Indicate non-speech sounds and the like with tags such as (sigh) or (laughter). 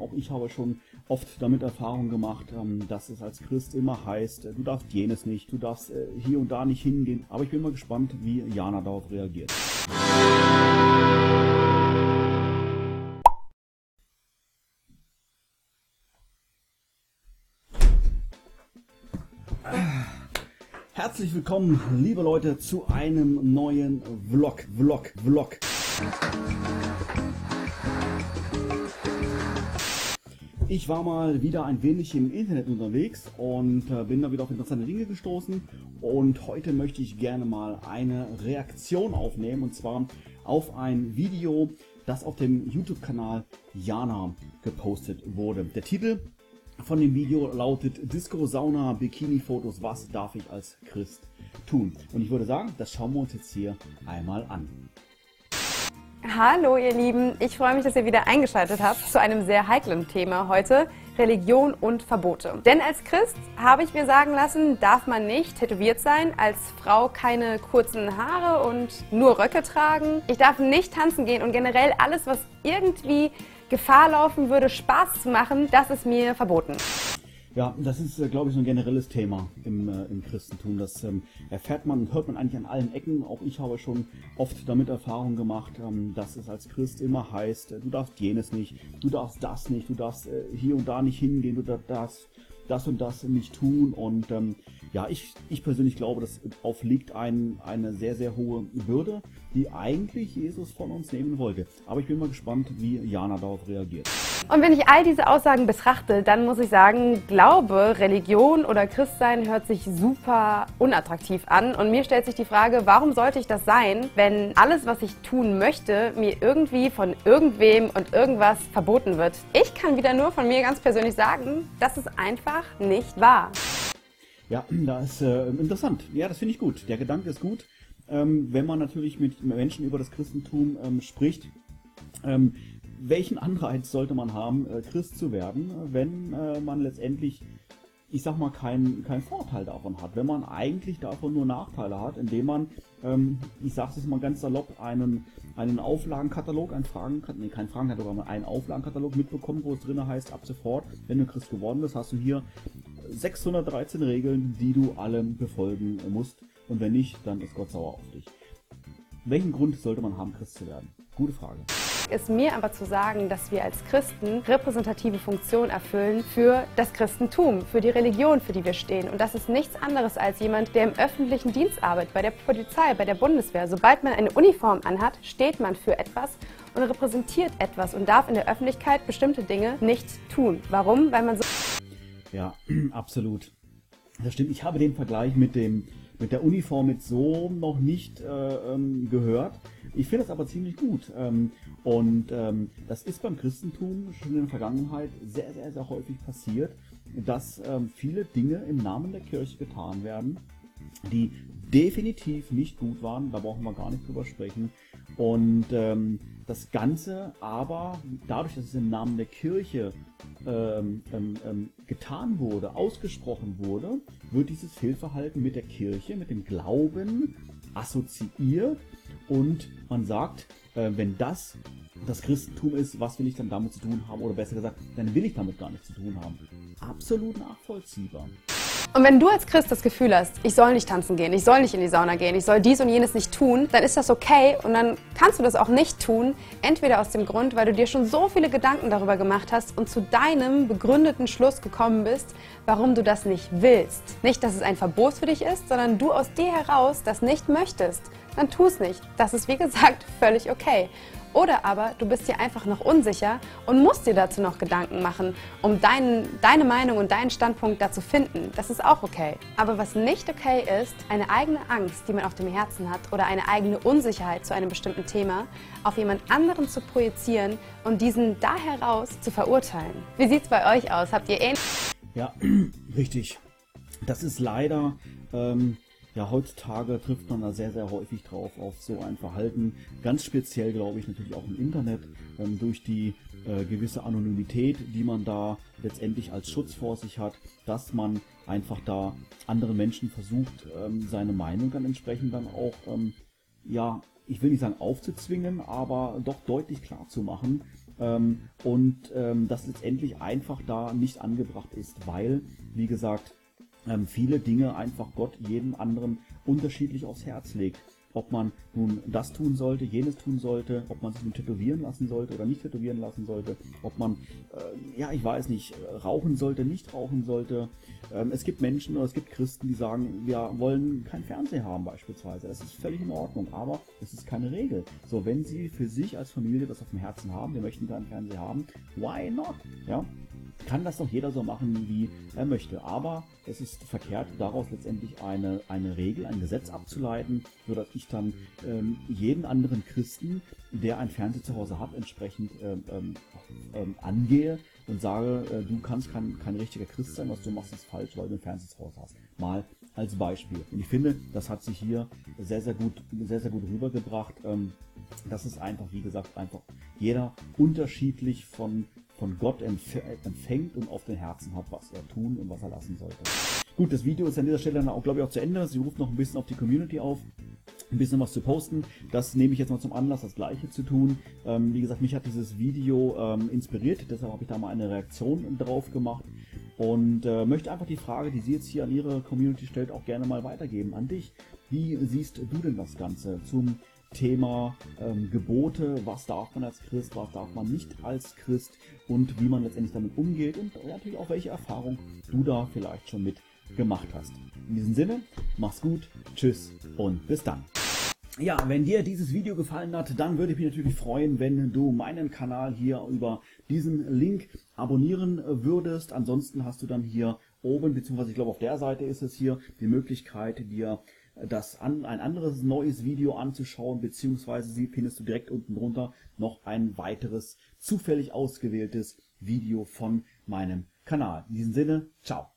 Auch ich habe schon oft damit Erfahrung gemacht, ähm, dass es als Christ immer heißt, du darfst jenes nicht, du darfst äh, hier und da nicht hingehen. Aber ich bin mal gespannt, wie Jana darauf reagiert. Herzlich willkommen, liebe Leute, zu einem neuen Vlog, Vlog, Vlog. Ich war mal wieder ein wenig im Internet unterwegs und äh, bin da wieder auf interessante Dinge gestoßen. Und heute möchte ich gerne mal eine Reaktion aufnehmen und zwar auf ein Video, das auf dem YouTube-Kanal Jana gepostet wurde. Der Titel von dem Video lautet Disco Sauna Bikini Fotos, was darf ich als Christ tun? Und ich würde sagen, das schauen wir uns jetzt hier einmal an. Hallo ihr Lieben, ich freue mich, dass ihr wieder eingeschaltet habt zu einem sehr heiklen Thema heute, Religion und Verbote. Denn als Christ habe ich mir sagen lassen, darf man nicht tätowiert sein, als Frau keine kurzen Haare und nur Röcke tragen. Ich darf nicht tanzen gehen und generell alles, was irgendwie Gefahr laufen würde, Spaß zu machen, das ist mir verboten. Ja, das ist, äh, glaube ich, so ein generelles Thema im, äh, im Christentum. Das ähm, erfährt man und hört man eigentlich an allen Ecken. Auch ich habe schon oft damit Erfahrung gemacht, ähm, dass es als Christ immer heißt, äh, du darfst jenes nicht, du darfst das nicht, du darfst äh, hier und da nicht hingehen, du darfst das und das nicht tun. Und ähm, ja, ich, ich persönlich glaube, das aufliegt ein, eine sehr, sehr hohe Bürde, die eigentlich Jesus von uns nehmen wollte. Aber ich bin mal gespannt, wie Jana darauf reagiert. Und wenn ich all diese Aussagen betrachte, dann muss ich sagen, Glaube, Religion oder Christsein hört sich super unattraktiv an. Und mir stellt sich die Frage, warum sollte ich das sein, wenn alles, was ich tun möchte, mir irgendwie von irgendwem und irgendwas verboten wird? Ich kann wieder nur von mir ganz persönlich sagen, das ist einfach nicht wahr. Ja, das ist äh, interessant. Ja, das finde ich gut. Der Gedanke ist gut. Ähm, wenn man natürlich mit Menschen über das Christentum ähm, spricht, ähm, welchen Anreiz sollte man haben, äh, Christ zu werden, wenn äh, man letztendlich, ich sag mal, keinen kein Vorteil davon hat, wenn man eigentlich davon nur Nachteile hat, indem man, ähm, ich sag's jetzt mal ganz salopp, einen, einen Auflagenkatalog, einen Fragenkatalog, nee, kein Fragenkatalog, aber einen Auflagenkatalog mitbekommt, wo es drin heißt, ab sofort, wenn du Christ geworden bist, hast du hier 613 Regeln, die du alle befolgen musst. Und wenn nicht, dann ist Gott sauer auf dich. Welchen Grund sollte man haben, Christ zu werden? Gute Frage ist mir aber zu sagen, dass wir als Christen repräsentative Funktion erfüllen für das Christentum, für die Religion, für die wir stehen. Und das ist nichts anderes als jemand, der im öffentlichen Dienst arbeitet, bei der Polizei, bei der Bundeswehr. Sobald man eine Uniform anhat, steht man für etwas und repräsentiert etwas und darf in der Öffentlichkeit bestimmte Dinge nicht tun. Warum? Weil man so. Ja, (clears throat) absolut. Das stimmt. Ich habe den Vergleich mit dem mit der Uniform jetzt so noch nicht äh, ähm, gehört. Ich finde das aber ziemlich gut. Ähm, und ähm, das ist beim Christentum schon in der Vergangenheit sehr, sehr, sehr häufig passiert, dass ähm, viele Dinge im Namen der Kirche getan werden, die definitiv nicht gut waren. Da brauchen wir gar nicht drüber sprechen. Und ähm, das Ganze aber, dadurch, dass es im Namen der Kirche ähm, ähm, ähm, getan wurde, ausgesprochen wurde, wird dieses Fehlverhalten mit der Kirche, mit dem Glauben assoziiert und man sagt, äh, wenn das das Christentum ist, was will ich dann damit zu tun haben? Oder besser gesagt, dann will ich damit gar nichts zu tun haben. Absolut nachvollziehbar. Und wenn du als Christ das Gefühl hast, ich soll nicht tanzen gehen, ich soll nicht in die Sauna gehen, ich soll dies und jenes nicht tun, dann ist das okay und dann kannst du das auch nicht tun. Entweder aus dem Grund, weil du dir schon so viele Gedanken darüber gemacht hast und zu deinem begründeten Schluss gekommen bist, warum du das nicht willst. Nicht, dass es ein Verbot für dich ist, sondern du aus dir heraus das nicht möchtest. Dann tu es nicht. Das ist wie gesagt völlig okay. Oder aber du bist dir einfach noch unsicher und musst dir dazu noch Gedanken machen, um dein, deine Meinung und deinen Standpunkt dazu finden. Das ist auch okay. Aber was nicht okay ist, eine eigene Angst, die man auf dem Herzen hat oder eine eigene Unsicherheit zu einem bestimmten Thema auf jemand anderen zu projizieren und diesen da heraus zu verurteilen. Wie sieht es bei euch aus? Habt ihr ähnlich? Ja, (clears throat) richtig. Das ist leider ähm, ja, heutzutage trifft man da sehr, sehr häufig drauf auf so ein Verhalten. Ganz speziell, glaube ich, natürlich auch im Internet, ähm, durch die äh, gewisse Anonymität, die man da letztendlich als Schutz vor sich hat, dass man einfach da andere Menschen versucht, ähm, seine Meinung dann entsprechend dann auch, ähm, ja, ich will nicht sagen aufzuzwingen, aber doch deutlich klar zu machen, ähm, und ähm, das letztendlich einfach da nicht angebracht ist, weil, wie gesagt, ähm, viele Dinge einfach Gott jedem anderen unterschiedlich aufs Herz legt ob man nun das tun sollte, jenes tun sollte, ob man sich nun tätowieren lassen sollte oder nicht tätowieren lassen sollte, ob man, äh, ja, ich weiß nicht, rauchen sollte, nicht rauchen sollte. Ähm, es gibt Menschen oder es gibt Christen, die sagen, wir wollen kein Fernseher haben beispielsweise. Das ist völlig in Ordnung, aber es ist keine Regel. So, wenn sie für sich als Familie das auf dem Herzen haben, wir möchten keinen Fernseher haben, why not? Ja, kann das doch jeder so machen, wie er möchte. Aber es ist verkehrt, daraus letztendlich eine, eine Regel, ein Gesetz abzuleiten, sodass ich dann ähm, jeden anderen Christen, der ein Fernseher zu Hause hat, entsprechend ähm, ähm, ähm, angehe und sage, äh, du kannst kein, kein richtiger Christ sein, was du machst, ist falsch, weil du ein Fernseher zu Hause hast. Mal als Beispiel. Und ich finde, das hat sich hier sehr, sehr gut, sehr, sehr gut rübergebracht. Ähm, das ist einfach, wie gesagt, einfach jeder unterschiedlich von von Gott empfängt und auf den Herzen hat, was er tun und was er lassen sollte. Gut, das Video ist an dieser Stelle dann auch, glaube ich, auch zu Ende. Sie ruft noch ein bisschen auf die Community auf, ein bisschen was zu posten. Das nehme ich jetzt mal zum Anlass, das Gleiche zu tun. Ähm, wie gesagt, mich hat dieses Video ähm, inspiriert, deshalb habe ich da mal eine Reaktion drauf gemacht und äh, möchte einfach die Frage, die sie jetzt hier an ihre Community stellt, auch gerne mal weitergeben an dich. Wie siehst du denn das Ganze zum Thema ähm, Gebote, was darf man als Christ, was darf man nicht als Christ und wie man letztendlich damit umgeht und natürlich auch welche Erfahrung du da vielleicht schon mit gemacht hast. In diesem Sinne, mach's gut, tschüss und bis dann. Ja, wenn dir dieses Video gefallen hat, dann würde ich mich natürlich freuen, wenn du meinen Kanal hier über diesen Link abonnieren würdest. Ansonsten hast du dann hier oben, beziehungsweise ich glaube auf der Seite ist es hier, die Möglichkeit, dir das an, ein anderes neues Video anzuschauen, beziehungsweise sie findest du direkt unten drunter noch ein weiteres zufällig ausgewähltes Video von meinem Kanal. In diesem Sinne, ciao.